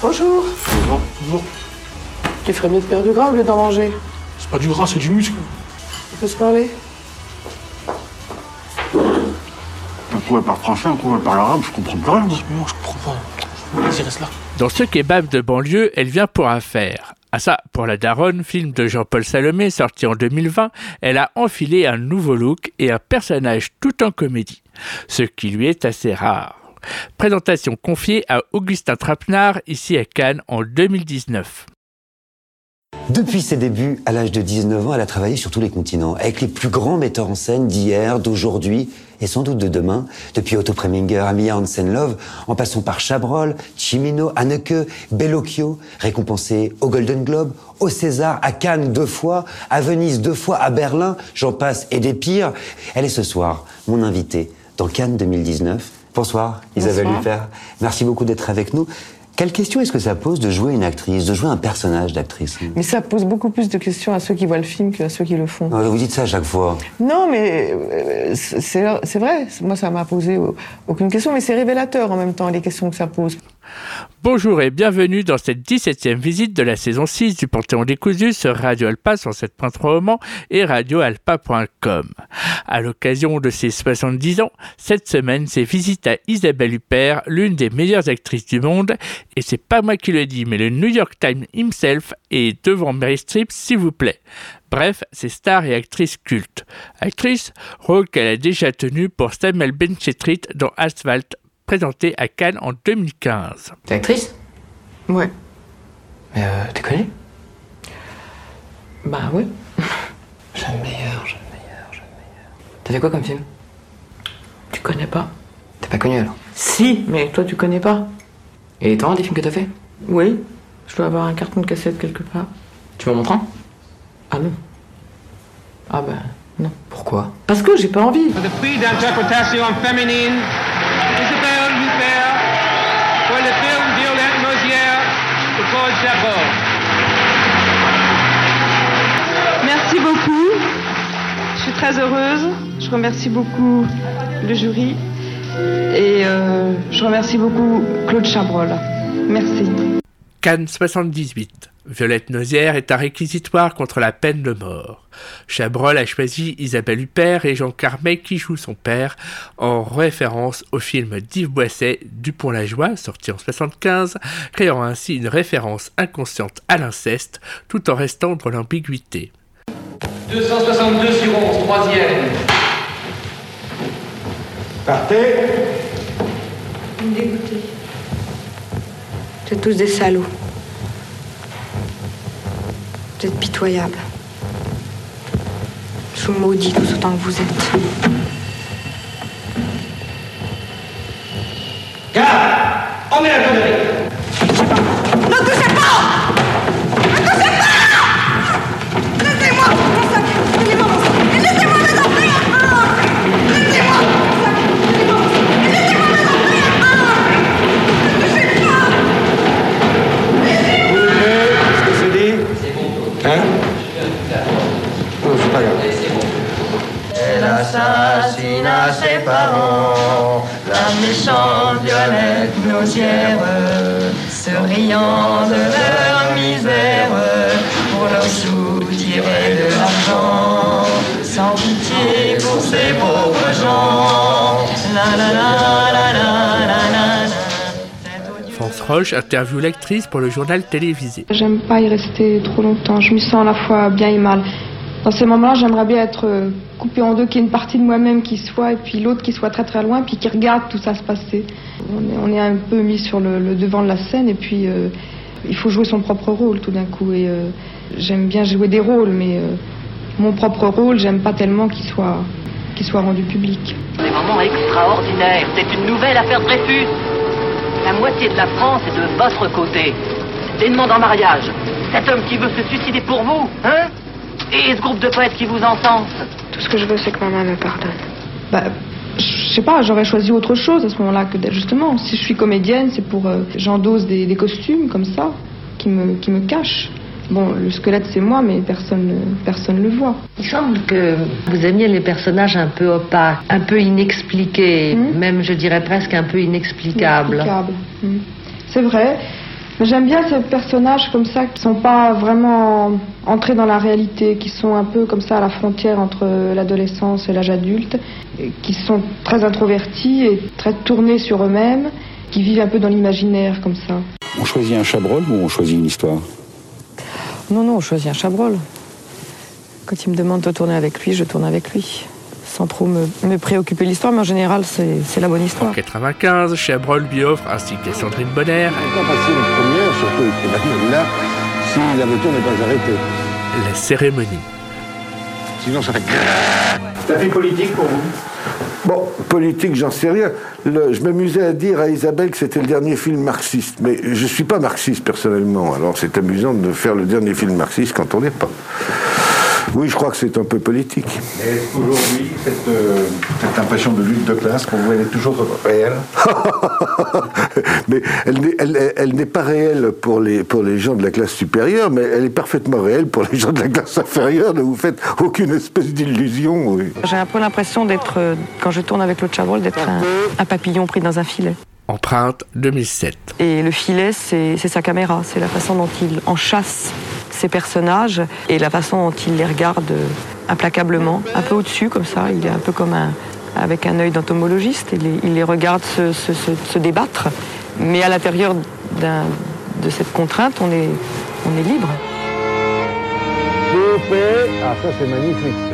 Bonjour. Bonjour. Bonjour. Tu ferais mieux de perdre du gras au lieu d'en manger. C'est pas du gras, c'est du muscle. On peut se parler Un coup elle parle français, un coup elle parle arabe, je comprends plus rien. Moi, je comprends pas. Vas-y, reste là. Dans ce kebab de banlieue, elle vient pour un faire. Ah ça, pour la daronne, film de Jean-Paul Salomé sorti en 2020, elle a enfilé un nouveau look et un personnage tout en comédie, ce qui lui est assez rare. Présentation confiée à Augustin Trapenard ici à Cannes en 2019. Depuis ses débuts, à l'âge de 19 ans, elle a travaillé sur tous les continents, avec les plus grands metteurs en scène d'hier, d'aujourd'hui et sans doute de demain, depuis Otto Preminger, Amiya Hansen-Love, en passant par Chabrol, Cimino, Haneke, Bellocchio, récompensé au Golden Globe, au César, à Cannes deux fois, à Venise deux fois, à Berlin, j'en passe et des pires. Elle est ce soir mon invitée dans Cannes 2019. Bonsoir, Isabelle Bonsoir. Huppert. Merci beaucoup d'être avec nous. Quelle question est-ce que ça pose de jouer une actrice, de jouer un personnage d'actrice? Mais ça pose beaucoup plus de questions à ceux qui voient le film qu'à ceux qui le font. Non, Vous dites ça à chaque fois. Non, mais euh, c'est vrai. Moi, ça m'a posé au- aucune question, mais c'est révélateur en même temps, les questions que ça pose. Bonjour et bienvenue dans cette 17e visite de la saison 6 du Panthéon décousu sur Radio Alpa 107.3 au Mans et radioalpa.com. À l'occasion de ses 70 ans, cette semaine c'est visite à Isabelle Huppert, l'une des meilleures actrices du monde, et c'est pas moi qui le dis, mais le New York Times himself est devant Mary Streep, s'il vous plaît. Bref, c'est star et actrice culte. Actrice, rôle qu'elle a déjà tenu pour Samuel Benchetrit dans Asphalt, présenté à Cannes en 2015. T'es actrice Ouais. Mais euh, t'es connue? Bah ouais. Jeune meilleure, jeune meilleure, jeune meilleure. T'as fait quoi comme film? Tu connais pas T'es pas connue alors? Si, mais toi, tu connais pas. Et as des films que t'as fait? Oui. Je dois avoir un carton de cassette quelque part. Tu m'en montres un? Ah non. Ah ben non. Pourquoi? Parce que j'ai pas envie. Prix d'interprétation féminine, pour le film Violette Mosière de Claude. Merci beaucoup. Je suis très heureuse. Je remercie beaucoup le jury. Et euh, je remercie beaucoup Claude Chabrol. Merci. Cannes 78. Violette Nozière est un réquisitoire contre la peine de mort. Chabrol a choisi Isabelle Huppert et Jean Carmet qui joue son père en référence au film d'Yves Boisset Dupont-la-Joie sorti en 75, créant ainsi une référence inconsciente à l'inceste tout en restant dans l'ambiguïté. 262 sur 11, troisième. Partez Vous me dégoûtez. Tous des salauds. Vous êtes pitoyables. Je vous maudis tous autant que vous êtes. On met la connerie. Ce ses parents, la méchante Violette Nozière, se riant de leur misère, pour leur soutirer de l'argent, sans pitié pour ces pauvres gens. La la la la la la la la. France Roche interviewe l'actrice pour le journal télévisé. J'aime pas y rester trop longtemps. Je m'y sens à la fois bien et mal. Dans ces moments-là, j'aimerais bien être coupée en deux, qu'il y ait une partie de moi-même qui soit, et puis l'autre qui soit très très loin, puis qui regarde tout ça se passer. On est, un peu mis sur le, le devant de la scène, et puis euh, il faut jouer son propre rôle tout d'un coup. Et euh, j'aime bien jouer des rôles, mais euh, mon propre rôle, j'aime pas tellement qu'il soit, qu'il soit rendu public. Des moments extraordinaires. C'est une nouvelle affaire Dreyfus. La moitié de la France est de votre côté. Des demandes en mariage. Cet homme qui veut se suicider pour vous, hein? Et ce groupe de poètes qui vous encense. Tout ce que je veux, c'est que maman me pardonne. Bah, je sais pas, j'aurais choisi autre chose à ce moment-là que d'être justement. Si je suis comédienne, c'est pour euh, j'endosse des, des costumes comme ça qui me qui me cachent. Bon, le squelette c'est moi, mais personne ne- personne le voit. Il semble que vous aimiez les personnages un peu opaques, un peu inexpliqués, Mhm. même je dirais presque un peu inexplicables. Inexplicable. Mm. C'est vrai. Mais J'aime bien ces personnages comme ça qui sont pas vraiment entrés dans la réalité, qui sont un peu comme ça à la frontière entre l'adolescence et l'âge adulte, et qui sont très introvertis et très tournés sur eux-mêmes, qui vivent un peu dans l'imaginaire comme ça. On choisit un chabrol ou on choisit une histoire? Non, non, on choisit un chabrol. Quand il me demande de tourner avec lui, je tourne avec lui. Sans trop me, me préoccuper de l'histoire, mais en général, c'est la bonne histoire. En 95, Chabrol lui offre, ainsi que Sandrine Bonner, Quand passer une première, surtout là, si la moto n'est pas arrêtée. la cérémonie. Sinon, ça fait. Ça fait politique pour vous? Bon, politique, j'en sais rien. Le- je m'amusais à dire à Isabelle que c'était le dernier film marxiste. Mais je suis pas marxiste personnellement. Alors c'est amusant de faire le dernier film marxiste quand on n'est pas. Oui, je crois que c'est un peu politique. Est-ce qu'aujourd'hui, cette, euh, cette impression de lutte de classe, pour vous, elle est toujours réelle mais elle n'est elle- elle n'est pas réelle pour les, pour les gens de la classe supérieure, mais elle est parfaitement réelle pour les gens de la classe inférieure. Ne vous faites aucune espèce d'illusion. oui. J'ai un peu l'impression d'être, euh, quand je tourne avec le chabrol, d'être un, un papillon pris dans un filet. Empreinte 2007. Et le filet, c'est c'est sa caméra, c'est la façon dont il enchasse ses personnages et la façon dont il les regarde implacablement, un peu au-dessus comme ça. Il est un peu comme un, avec un œil d'entomologiste. Il, les- il les regarde se, se- se- se débattre, mais à l'intérieur de cette contrainte, on est, on est libre. Ah, ça c'est magnifique.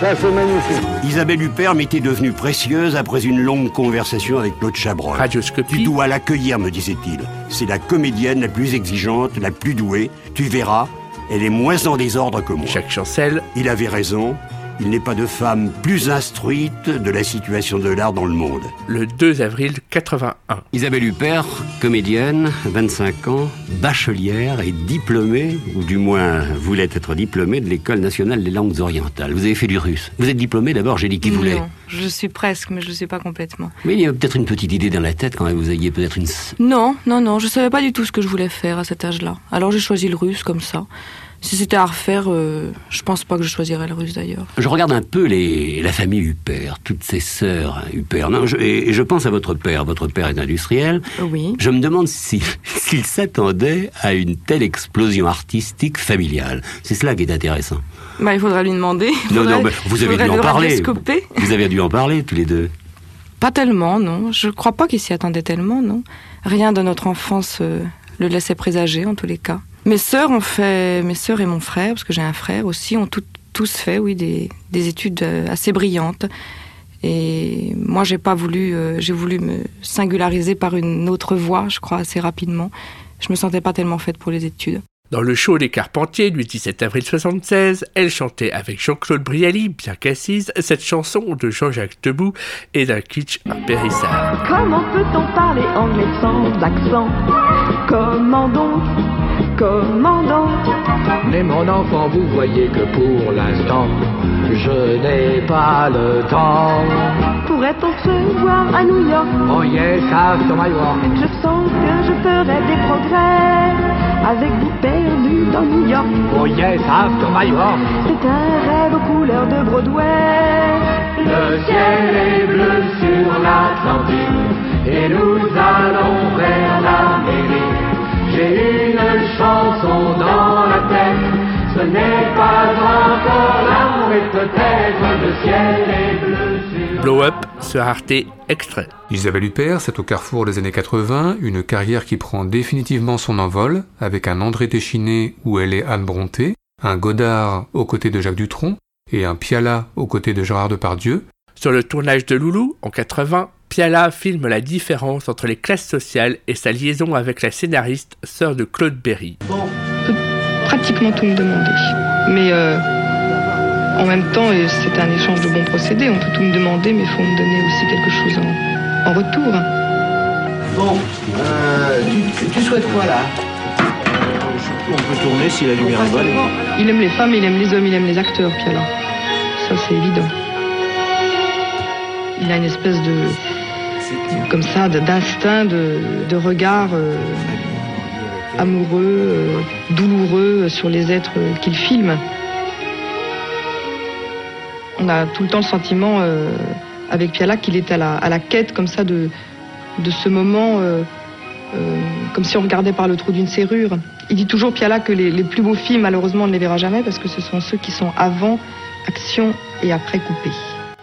Ça, c'est magnifique. Isabelle Huppert m'était devenue précieuse après une longue conversation avec Claude Chabrol. Radioscopie. Tu dois l'accueillir, me disait-il. C'est la comédienne la plus exigeante, la plus douée. Tu verras, elle est moins en désordre que moi. Jacques Chancel. Il avait raison. Il n'est pas de femme plus instruite de la situation de l'art dans le monde. Le 2 avril 81. Isabelle Huppert, comédienne, 25 ans, bachelière et diplômée, ou du moins voulait être diplômée de l'École nationale des langues orientales. Vous avez fait du russe. Vous êtes diplômée d'abord, j'ai dit qui voulait. Non, je suis presque, mais je ne le suis pas complètement. Mais il y a peut-être une petite idée dans la tête quand même, vous ayez peut-être une... Non, non, non, je savais pas du tout ce que je voulais faire à cet âge-là. Alors j'ai choisi le russe comme ça. Si c'était à refaire, euh, je pense pas que je choisirais le russe d'ailleurs. Je regarde un peu les, la famille Huppert, toutes ces sœurs Huppert. Non, je, et je pense à votre père. Votre père est industriel. Oui. Je me demande si- s'il s'attendait à une telle explosion artistique familiale. C'est cela qui est intéressant. Bah, il faudrait lui demander. Non, faudrait- non, vous avez dû en le parler. Vous avez dû en parler tous les deux. Pas tellement, non. Je crois pas qu'il s'y attendait tellement, non. Rien de notre enfance euh, le laissait présager, en tous les cas. Mes sœurs ont fait, mes sœurs et mon frère, parce que j'ai un frère aussi, ont tout- tous fait, oui, des, des études euh, assez brillantes. Et moi, j'ai pas voulu, euh, j'ai voulu me singulariser par une autre voie, je crois, assez rapidement. Je me sentais pas tellement faite pour les études. Dans le show des Carpentiers du 17 avril 76, elle chantait avec Jean-Claude Brialy, bien qu'assise, cette chanson de Jean-Jacques Debout et d'un kitsch impérissable. Comment peut-on parler anglais sans accent Comment donc Comment donc Mais mon enfant, vous voyez que pour l'instant, je n'ai pas le temps. Pourrait-on se voir à New York? Oh yes, after my work. Je sens que je ferai des progrès avec vous perdu dans New York. Oh yes, after my work. C'est un rêve aux couleurs de Broadway. Le ciel est bleu sur l'Atlantique et nous allons Blow Up sur Arte extrait. Isabelle Huppert, c'est au carrefour des années 80, une carrière qui prend définitivement son envol, avec un André Téchiné où elle est Anne Bronté, un Godard aux côtés de Jacques Dutronc, et un Piala aux côtés de Gérard Depardieu. Sur le tournage de Loulou, en 80, Piala filme la différence entre les classes sociales et sa liaison avec la scénariste, sœur de Claude Berry. pratiquement tout me demander. Mais euh, en même temps, euh, c'est un échange de bons procédés. On peut tout me demander, mais il faut me donner aussi quelque chose en, en retour. Bon, euh, tu, tu souhaites quoi là? On peut tourner si la lumière est bonne. Il aime les femmes, il aime les hommes, il aime les acteurs, Piala. Ça, c'est évident. Il a une espèce de. comme ça, d'instinct, de, de regard euh, amoureux, euh, douloureux sur les êtres qu'il filme. On a tout le temps le sentiment, euh, avec Piala, qu'il est à la, à la quête, comme ça, de, de ce moment euh, euh, comme si on regardait par le trou d'une serrure. Il dit toujours, Piala, que les, les plus beaux films, malheureusement, on ne les verra jamais parce que ce sont ceux qui sont avant action et après coupé.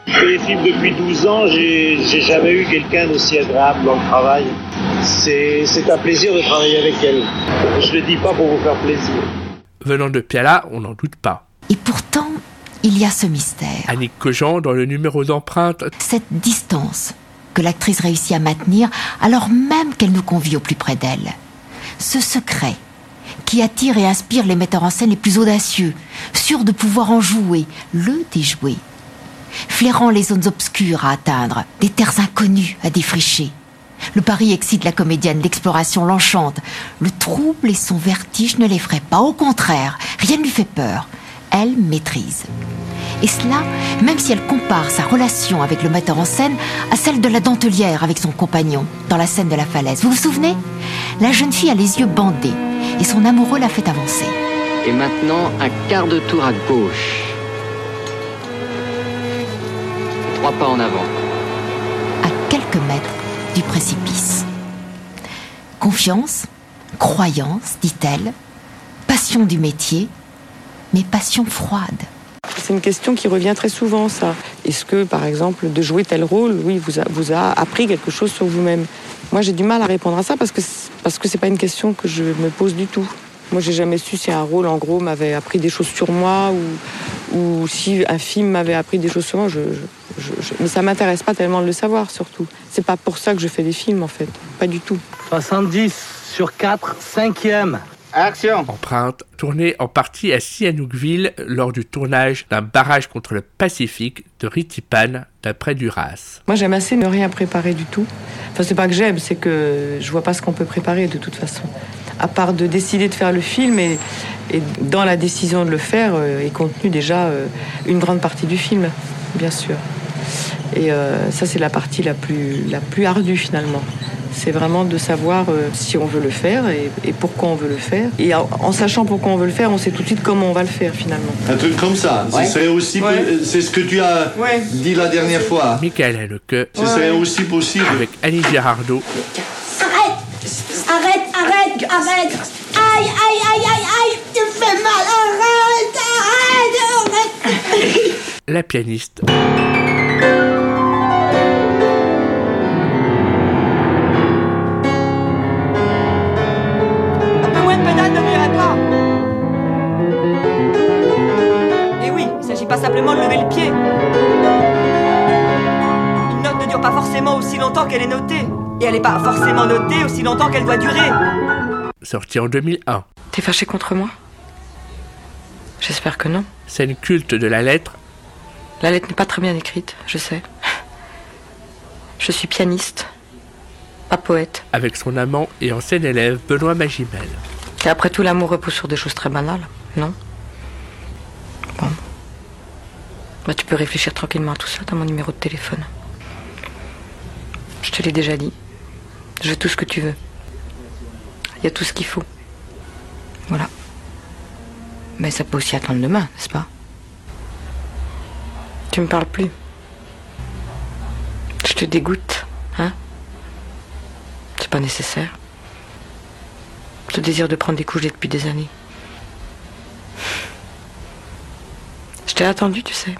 Je fais les films depuis 12 ans, j'ai j'ai jamais eu quelqu'un d'aussi agréable dans le travail. C'est c'est un plaisir de travailler avec elle. Je le dis pas pour vous faire plaisir. Venant de Piala, on n'en doute pas. Et pourtant, il y a ce mystère. Annick Cogent, dans le numéro d'empreinte, Cette distance que l'actrice réussit à maintenir alors même qu'elle nous convie au plus près d'elle. Ce secret qui attire et inspire les metteurs en scène les plus audacieux, sûrs de pouvoir en jouer, le déjouer. Flairant les zones obscures à atteindre, des terres inconnues à défricher. Le pari excite la comédienne, l'exploration l'enchante. Le trouble et son vertige ne l'effraient pas, au contraire, rien ne lui fait peur. Elle maîtrise. Et cela, même si elle compare sa relation avec le metteur en scène à celle de la dentelière avec son compagnon, dans la scène de la falaise. Vous vous souvenez? La jeune fille a les yeux bandés, et son amoureux la fait avancer. Et maintenant, un quart de tour à gauche. Trois pas en avant. à quelques mètres du précipice. Confiance, croyance, dit-elle, passion du métier, mais passion froide. C'est une question qui revient très souvent, ça. Est-ce que, par exemple, de jouer tel rôle, oui, vous a, vous a appris quelque chose sur vous-même? Moi, j'ai du mal à répondre à ça parce que parce que c'est pas une question que je me pose du tout. Moi, j'ai jamais su si un rôle, en gros, m'avait appris des choses sur moi ou, ou si un film m'avait appris des choses sur moi. Je, je- je- je- mais ça m'intéresse pas tellement de le savoir, surtout. C'est pas pour ça que je fais des films, en fait. Pas du tout. 70 sur 4, cinquième. Action empreinte, tournée en partie à Sihanoukville lors du tournage d'un barrage contre le Pacifique de Ritipan, d'après Duras. Moi, j'aime assez ne rien préparer du tout. Enfin, c'est pas que j'aime, c'est que je vois pas ce qu'on peut préparer de toute façon. À part de décider de faire le film et, et dans la décision de le faire euh, est contenue déjà euh, une grande partie du film, bien sûr. Et euh, ça, c'est la partie la plus, la plus ardue finalement. C'est vraiment de savoir euh, si on veut le faire et, et pourquoi on veut le faire. Et en, en sachant pourquoi on veut le faire, on sait tout de suite comment on va le faire finalement. Un truc comme ça. Ouais. Ce serait aussi. C'est ce que tu as dit la dernière fois. Michael Haneke, Ce serait aussi possible. avec Annie Girardot, Arrête Arrête, arrête, arrête Aïe, aïe, aïe, aïe, aïe Tu me fais mal Arrête, arrête, arrête la pianiste, longtemps qu'elle est notée. Et elle n'est pas forcément notée aussi longtemps qu'elle doit durer. sortie en 2001. T'es fâché contre moi? J'espère que non. Scène culte de la lettre, La lettre n'est pas très bien écrite, je sais. Je suis pianiste, pas poète. avec son amant et ancien élève Benoît Magimel. Et après tout, l'amour repose sur des choses très banales, non? Bon. Bah, tu peux réfléchir tranquillement à tout ça, t'as mon numéro de téléphone. Je te l'ai déjà dit. Je veux tout ce que tu veux. Il y a tout ce qu'il faut. Voilà. Mais ça peut aussi attendre demain, n'est-ce pas? Tu me parles plus. Je te dégoûte, hein? C'est pas nécessaire. Ce désir de prendre des couches depuis des années. Je t'ai attendu, tu sais.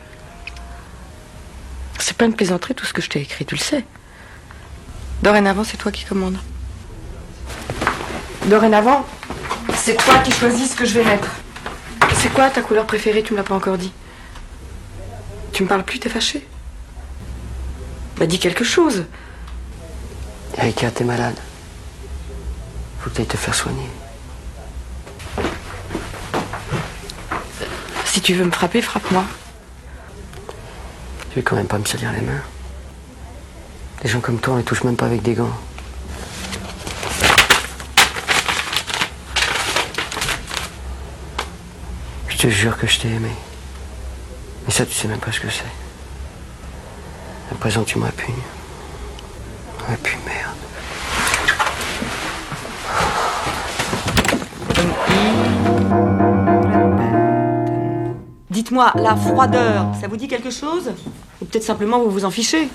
C'est pas une plaisanterie tout ce que je t'ai écrit, tu le sais. Dorénavant, c'est toi qui commandes. Dorénavant, c'est toi qui choisis ce que je vais mettre. C'est quoi ta couleur préférée? Tu me l'as pas encore dit. Tu me parles plus, t'es fâché Bah dis quelque chose. Erika, t'es malade. Faut que t'ailles te faire soigner. Si tu veux me frapper, frappe-moi. Tu vais quand même pas me salir les mains. Les gens comme toi, on les touche même pas avec des gants. Je te jure que je t'ai aimé. Mais ça, tu sais même pas ce que c'est. À présent, tu me répugnes. Ah, puis merde. Dites-moi, la froideur, ça vous dit quelque chose? Ou peut-être simplement vous vous en fichez?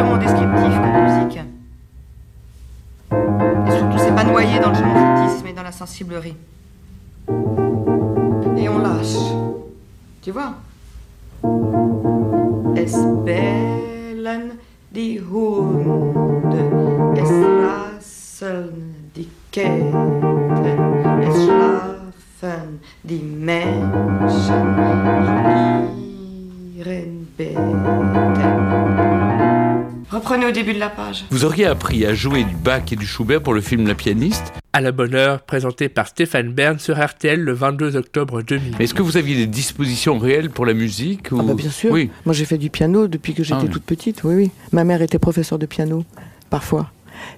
Purement descriptif comme musique. Et surtout, c'est pas noyé dans le romantisme mais dans la sensiblerie. Et on lâche. Tu vois? Es bellen die Hunde, es rasseln die Ketten, es schlafen die Menschen in ihren Betten. Reprenez au début de la page. Vous auriez appris à jouer du Bach et du Schubert pour le film La pianiste À la bonne heure, présenté par Stéphane Bern sur RTL le 22 octobre 2000. Est-ce que vous aviez des dispositions réelles pour la musique ou... Ah bah bien sûr. Oui. Moi j'ai fait du piano depuis que j'étais Ah oui. toute petite. Oui, oui. Ma mère était professeure de piano, parfois.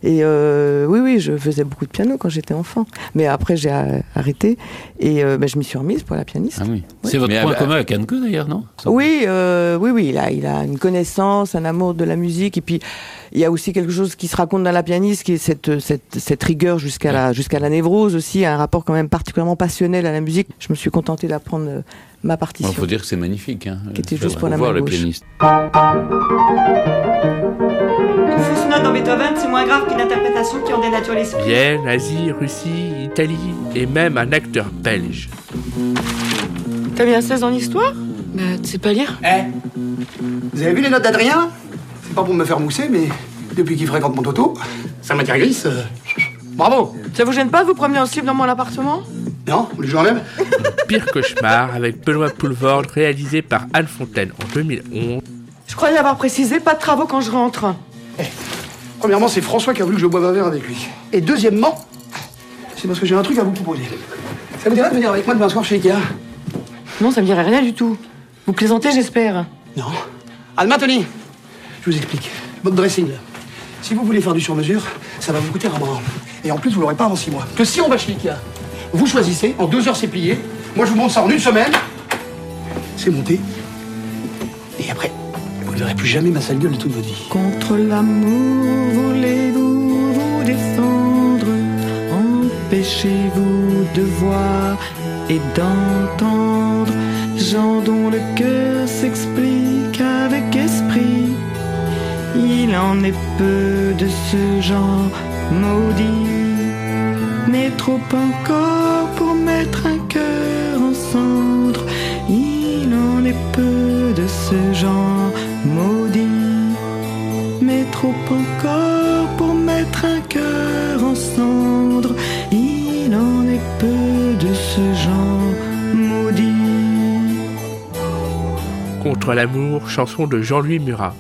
Et euh, oui, oui, je faisais beaucoup de piano quand j'étais enfant. Mais après j'ai arrêté et euh, bah, je m'y suis remise pour la pianiste. Ah oui. C'est votre point commun avec Anke d'ailleurs, non? Oui, euh, oui, oui, il a, il a une connaissance, un amour de la musique, et puis il y a aussi quelque chose qui se raconte dans la pianiste, qui est cette, cette, cette rigueur jusqu'à la, jusqu'à la névrose aussi, un rapport quand même particulièrement passionnel à la musique. Je me suis contentée d'apprendre ma Il partition. faut dire que c'est magnifique. Hein. Qui était juste pour la voir main le gauche. pianiste. Une fausse note dans Beethoven, c'est moins grave qu'une interprétation qui en dénature l'esprit. Vienne, Asie, Russie, Italie et même un acteur belge. T'as bien 16 en histoire? Bah, tu sais pas lire Eh Vous avez vu les notes d'Adrien? C'est pas pour me faire mousser, mais depuis qu'il fréquente mon toto, sa matière grise, euh, bravo Ça vous gêne pas de vous promener en slip dans mon appartement? Non Le jour même Pire cauchemar avec Benoît Poulvord réalisé par Anne Fontaine en 2011. Je croyais avoir précisé, pas de travaux quand je rentre. Premièrement, c'est François qui a voulu que je boive un verre avec lui. Et deuxièmement, c'est parce que j'ai un truc à vous proposer. Ça vous dirait de venir avec moi demain soir chez Ikea? Non, ça me dirait rien du tout. Vous plaisantez, j'espère. Non. Demain, Tony Je vous explique. Votre dressing, là. Si vous voulez faire du sur-mesure, ça va vous coûter un bras. Et en plus, vous l'aurez pas avant six mois. Que si on va chez Ikea, vous choisissez, en deux heures c'est plié. Moi, je vous montre ça en une semaine. C'est monté. Et après, vous ne verrez plus jamais ma sale gueule de toute votre vie. Contre l'amour, voulez-vous vous défendre? Empêchez-vous de voir et d'entendre gens dont le cœur s'explique avec esprit. Il en est peu de ce genre maudit, mais trop encore pour mettre un cœur en cendre. Il en est peu de ce genre encore pour mettre un cœur en cendre. Il en est peu de ce genre maudit. Contre l'amour, chanson de Jean-Louis Murat.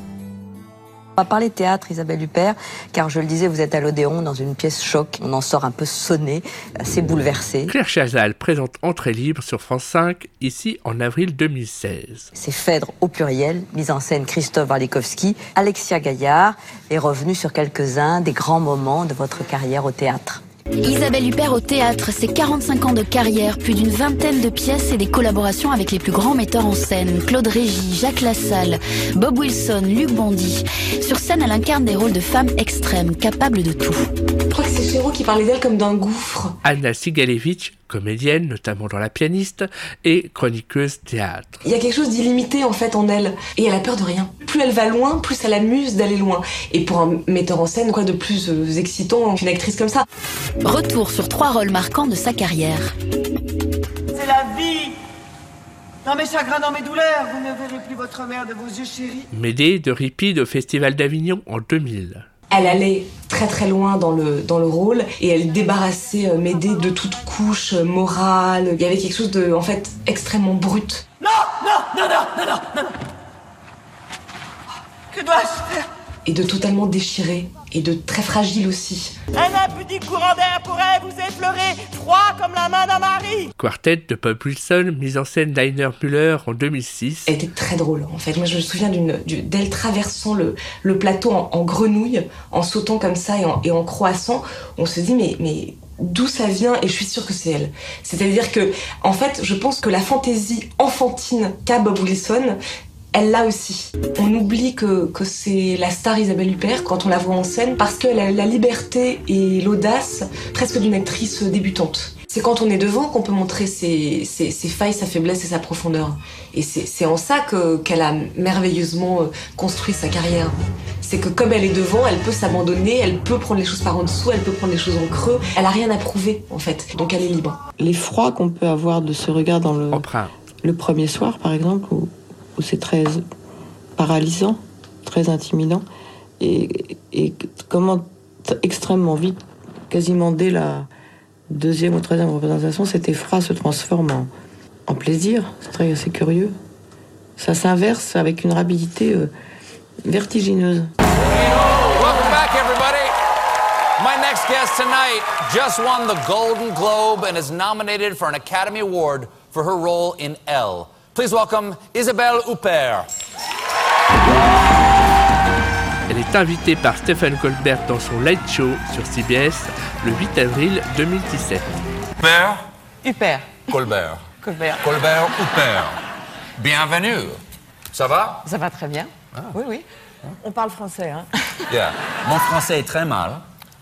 On va parler théâtre, Isabelle Huppert, car je le disais, vous êtes à l'Odéon dans une pièce choc. On en sort un peu sonné, assez bouleversé. Claire Chazal présente Entrée libre sur France 5, ici en avril 2016. C'est Phèdre au pluriel, mise en scène Christophe Warlikowski. Alexia Gaillard est revenue sur quelques-uns des grands moments de votre carrière au théâtre. Isabelle Huppert au théâtre, c'est 45 ans de carrière, plus d'une vingtaine de pièces et des collaborations avec les plus grands metteurs en scène. Claude Régis, Jacques Lassalle, Bob Wilson, Luc Bondy. Sur scène, elle incarne des rôles de femmes extrêmes, capables de tout. Je crois que c'est Chéreau qui parlait d'elle comme d'un gouffre. Anna Sigalevitch, comédienne, notamment dans La pianiste, et chroniqueuse théâtre. Il y a quelque chose d'illimité en fait en elle. Et elle a peur de rien. Plus elle va loin, plus elle amuse d'aller loin. Et pour un metteur en scène, quoi de plus euh, excitant qu'une actrice comme ça? Retour sur trois rôles marquants de sa carrière. C'est la vie Dans mes chagrins, dans mes douleurs, vous ne verrez plus votre mère de vos yeux chéris. Médée de Ripide au Festival d'Avignon en 2000. Elle allait très très loin dans le, dans le rôle et elle débarrassait euh, Médée de toute couche euh, morale. Il y avait quelque chose de, en fait, extrêmement brut. Non Non Non Non Non Non, non, non. Que dois-je faire? Et de totalement déchiré. Et de très fragile aussi. Un impudique courant d'air pourrait vous effleurer, froid comme la main d'un mari Quartet de Bob Wilson, mise en scène d'Heiner Müller en 2006. Elle était très drôle en fait. Moi je me souviens d'elle traversant le, le plateau en, en grenouille, en sautant comme ça et en, et en croissant. On se dit mais, mais d'où ça vient? Et je suis sûre que c'est elle. C'est-à-dire que en fait je pense que la fantaisie enfantine qu'a Bob Wilson, elle l'a aussi. On oublie que, que c'est la star Isabelle Huppert quand on la voit en scène parce qu'elle a la liberté et l'audace presque d'une actrice débutante. C'est quand on est devant qu'on peut montrer ses, ses- ses failles, sa faiblesse et sa profondeur. Et c'est c'est en ça que- qu'elle a merveilleusement euh, construit sa carrière. c'est que comme elle est devant, elle peut s'abandonner, elle peut prendre les choses par en dessous, elle peut prendre les choses en creux. Elle a rien à prouver en fait, donc elle est libre. L'effroi qu'on peut avoir de ce regard dans le, le premier soir, par exemple, où, où c'est très paralysant, très intimidant, et, comment extrêmement vite, quasiment dès la deuxième ou troisième représentation, cet effroi se transforme en, plaisir. C'est très assez curieux. Ça s'inverse avec une rapidité euh, vertigineuse. My next guest tonight just won the Golden Globe and is nominated for an Academy Award for her role in Elle. Please welcome Isabelle Huppert. Elle est invitée par Stephen Colbert dans son Light Show sur CBS le 8 avril 2017. Huppert? Huppert. Colbert. Colbert. Colbert Huppert. Bienvenue. Ça va? Ça va très bien. Oui, oui. On parle français, hein. Yeah. Mon français est très mal,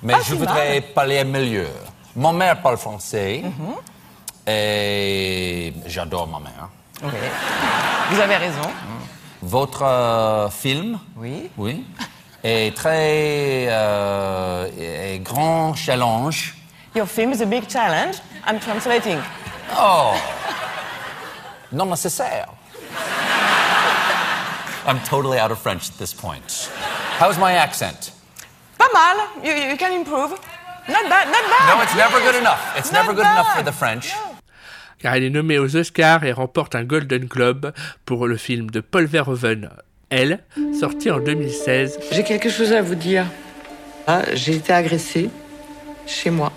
mais Ah, je voudrais mal. parler mieux. Mon mère parle français Mhm. et j'adore ma mère. Oui. Vous avez raison. Votre euh, film Oui. Oui. est très euh, est grand challenge. Your film is a big challenge. I'm translating. Oh Non nécessaire. I'm totally out of French at this point. How's my accent? Pas mal. You, you can improve. Not bad, not bad. No, it's never good enough. It's never good enough for the French. Car elle est nommée aux Oscars et remporte un Golden Globe pour le film de Paul Verhoeven, Elle, sorti en 2016. J'ai quelque chose à vous dire. Ah, J'ai été agressée chez moi.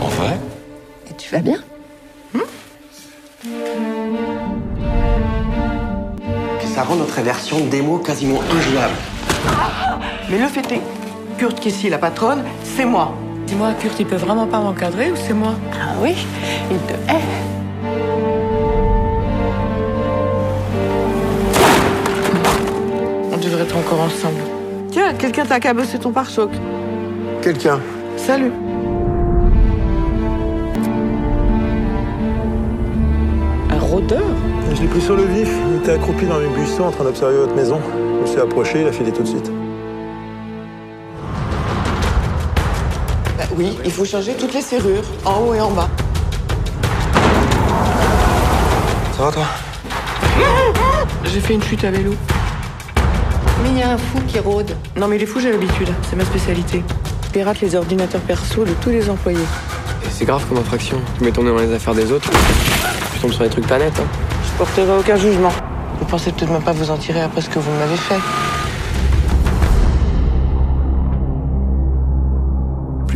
En vrai Et tu vas bien Ça rend notre version démo quasiment injouable. Mais le fait est, Kurt ici, la patronne, c'est moi. Dis-moi, Kurt, il peut vraiment pas m'encadrer ou c'est moi? Ah oui, il te hait. On devrait être encore ensemble. Tiens, quelqu'un t'a cabossé ton pare-choc. Quelqu'un. Salut. Un rôdeur? Je l'ai pris sur le vif. Il était accroupi dans mes buissons en train d'observer votre maison. Je me suis approché, il a filé tout de suite. Oui, il faut changer toutes les serrures, en haut et en bas. Ça va toi J'ai fait une chute à vélo. Mais il y a un fou qui rôde. Non mais les fous, j'ai l'habitude. C'est ma spécialité. Je pirate les ordinateurs perso de tous les employés. C'est grave comme infraction. Tu mets ton nez dans les affaires des autres. Tu tombes sur des trucs pas nets, hein. Je porterai aucun jugement. Vous pensez peut-être même pas vous en tirer après ce que vous m'avez fait.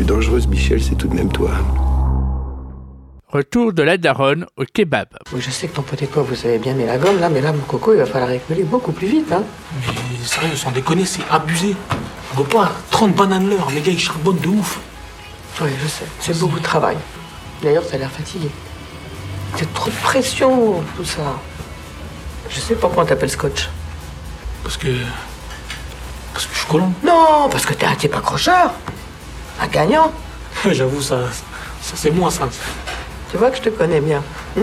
Plus dangereuse, Michel, c'est tout de même toi. Retour de la daronne au kebab. Oui, je sais que ton pote et toi, vous avez bien mis la gomme là, mais là, mon coco, il va falloir écoler beaucoup plus vite, hein. Mais sérieux, sans déconner, c'est abusé. On peut pas 30 bananes l'heure, les gars, ils charbonnent de ouf. Oui, je sais. C'est beaucoup de travail. D'ailleurs, t'as l'air fatigué. C'est trop de pression, tout ça. Je sais pourquoi on t'appelle Scotch. Parce que. Parce que je suis colon. Non, parce que t'es un type accrocheur. Un gagnant. J'avoue, ça, ça c'est moi, ça. Tu vois que je te connais bien. hein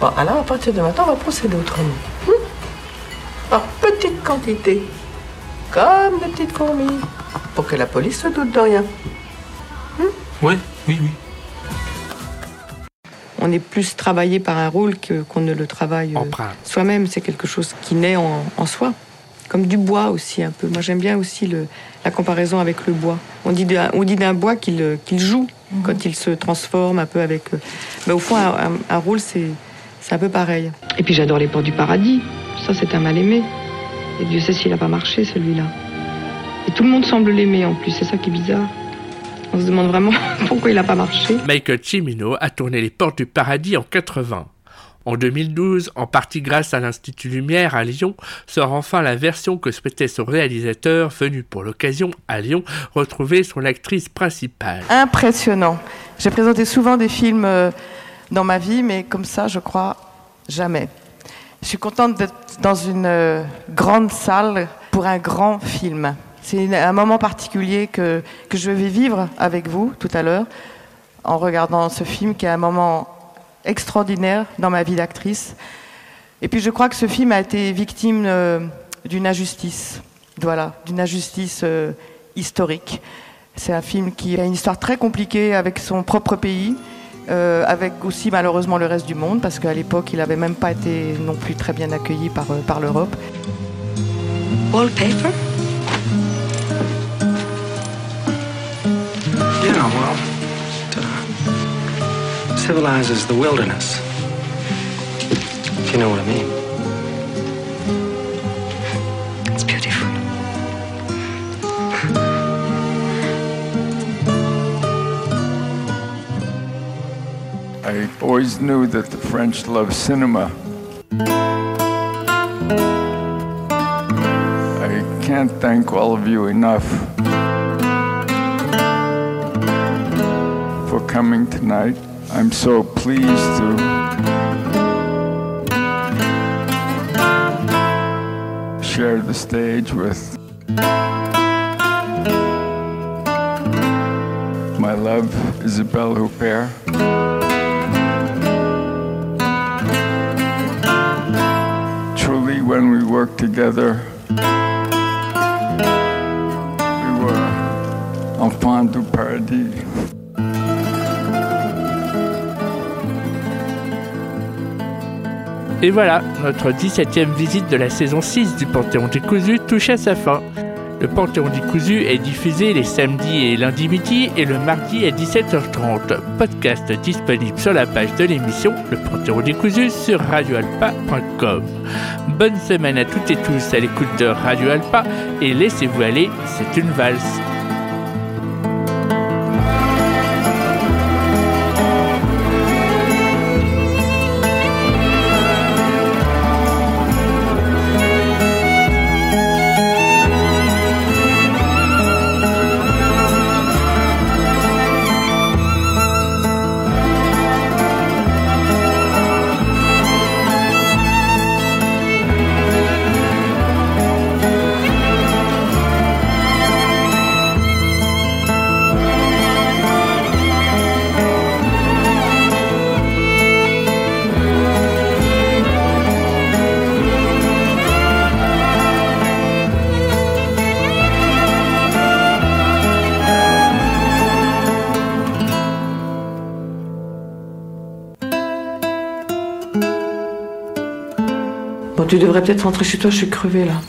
bon, alors à partir de maintenant, on va procéder autrement. hein Par petite quantité. Comme des petites fourmis. Pour que la police se doute de rien. Ouais, oui, oui. On est plus travaillé par un rôle que- qu'on ne le travaille euh, soi-même. C'est quelque chose qui naît en, en soi. Comme du bois aussi, un peu. Moi, j'aime bien aussi le- la comparaison avec le bois. On dit d'un on dit d'un bois qu'il euh, qu'il joue quand il se transforme un peu avec. euh, Mais au fond, un, un- un rôle, c'est c'est un peu pareil. Et puis, j'adore Les Portes du Paradis. Ça, c'est un mal-aimé. Et Dieu sait s'il n'a pas marché, celui-là. Et tout le monde semble l'aimer en plus. C'est ça qui est bizarre. On se demande vraiment pourquoi il n'a pas marché. Michael Cimino a tourné Les Portes du Paradis en 80. En 2012, en partie grâce à l'Institut Lumière à Lyon, sort enfin la version que souhaitait son réalisateur, venu pour l'occasion à Lyon retrouver son actrice principale. Impressionnant. J'ai présenté souvent des films euh, dans ma vie, mais comme ça, je crois, jamais. Je suis contente d'être dans une euh, grande salle pour un grand film. C'est un moment particulier que, que je vais vivre avec vous tout à l'heure en regardant ce film qui est un moment extraordinaire dans ma vie d'actrice. Et puis je crois que ce film a été victime euh, d'une injustice, voilà, d'une injustice euh, historique. C'est un film qui a une histoire très compliquée avec son propre pays, euh, avec aussi malheureusement le reste du monde, parce qu'à l'époque il n'avait même pas été non plus très bien accueilli par, par l'Europe. Wallpaper? Yeah, well, civilizes the wilderness. If you know what I mean. It's beautiful. I always knew that the French love cinema. I can't thank all of you enough for coming tonight. I'm so pleased to share the stage with my love, Isabelle Huppert. Truly, when we worked together, we were enfants du paradis. Et voilà, notre 17e visite de la saison 6 du Panthéon décousu touche à sa fin. Le Panthéon décousu est diffusé les samedis et lundis midi et le mardi à 17h30. Podcast disponible sur la page de l'émission Le Panthéon décousu sur radioalpa.com. Bonne semaine à toutes et tous à l'écoute de Radio Alpa et laissez-vous aller, c'est une valse. Devrais peut-être rentrer chez toi, je suis crevée là.